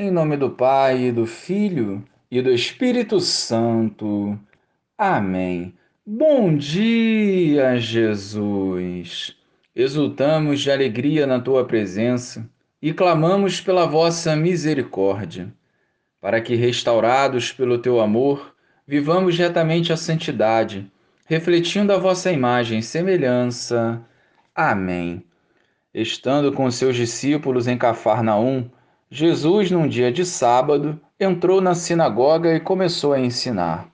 Em nome do Pai, do Filho e do Espírito Santo. Amém. Bom dia, Jesus. Exultamos de alegria na tua presença e clamamos pela vossa misericórdia, para que, restaurados pelo teu amor, vivamos retamente a santidade, refletindo a vossa imagem e semelhança. Amém. Estando com seus discípulos em Cafarnaum, Jesus, num dia de sábado, entrou na sinagoga e começou a ensinar.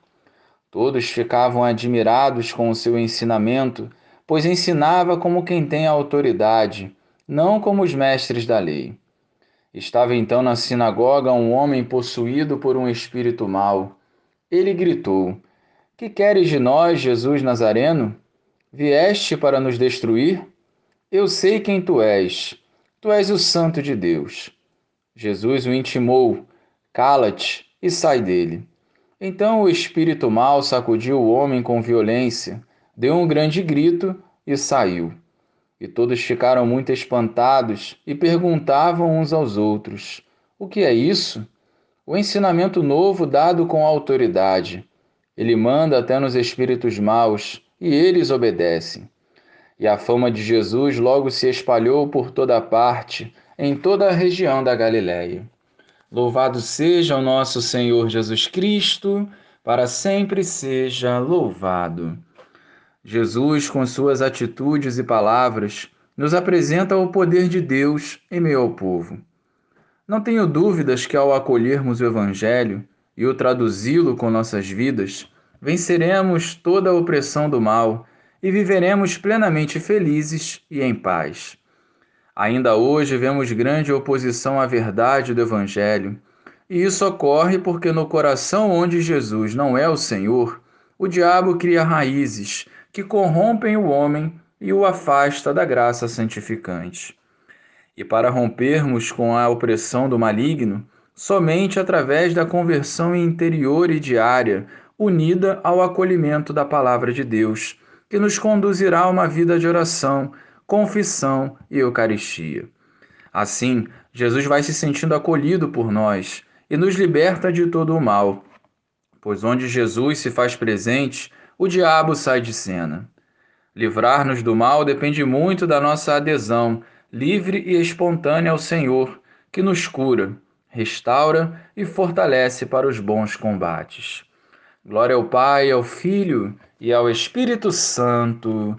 Todos ficavam admirados com o seu ensinamento, pois ensinava como quem tem autoridade, não como os mestres da lei. Estava então na sinagoga um homem possuído por um espírito mau. Ele gritou: Que queres de nós, Jesus Nazareno? Vieste para nos destruir? Eu sei quem tu és. Tu és o Santo de Deus. Jesus o intimou: Cala-te e sai dele. Então o espírito mau sacudiu o homem com violência, deu um grande grito e saiu. E todos ficaram muito espantados e perguntavam uns aos outros: O que é isso? O ensinamento novo dado com autoridade. Ele manda até nos espíritos maus e eles obedecem. E a fama de Jesus logo se espalhou por toda parte em toda a região da Galiléia. Louvado seja o nosso Senhor Jesus Cristo, para sempre seja louvado. Jesus, com suas atitudes e palavras, nos apresenta o poder de Deus em meio ao povo. Não tenho dúvidas que, ao acolhermos o Evangelho e o traduzi-lo com nossas vidas, venceremos toda a opressão do mal e viveremos plenamente felizes e em paz. Ainda hoje vemos grande oposição à verdade do Evangelho, e isso ocorre porque no coração onde Jesus não é o Senhor, o diabo cria raízes que corrompem o homem e o afasta da graça santificante. E para rompermos com a opressão do maligno, somente através da conversão interior e diária, unida ao acolhimento da palavra de Deus, que nos conduzirá a uma vida de oração confissão e Eucaristia. Assim, Jesus vai se sentindo acolhido por nós e nos liberta de todo o mal, pois onde Jesus se faz presente, o diabo sai de cena. Livrar-nos do mal depende muito da nossa adesão livre e espontânea ao Senhor, que nos cura, restaura e fortalece para os bons combates. Glória ao Pai, ao Filho e ao Espírito Santo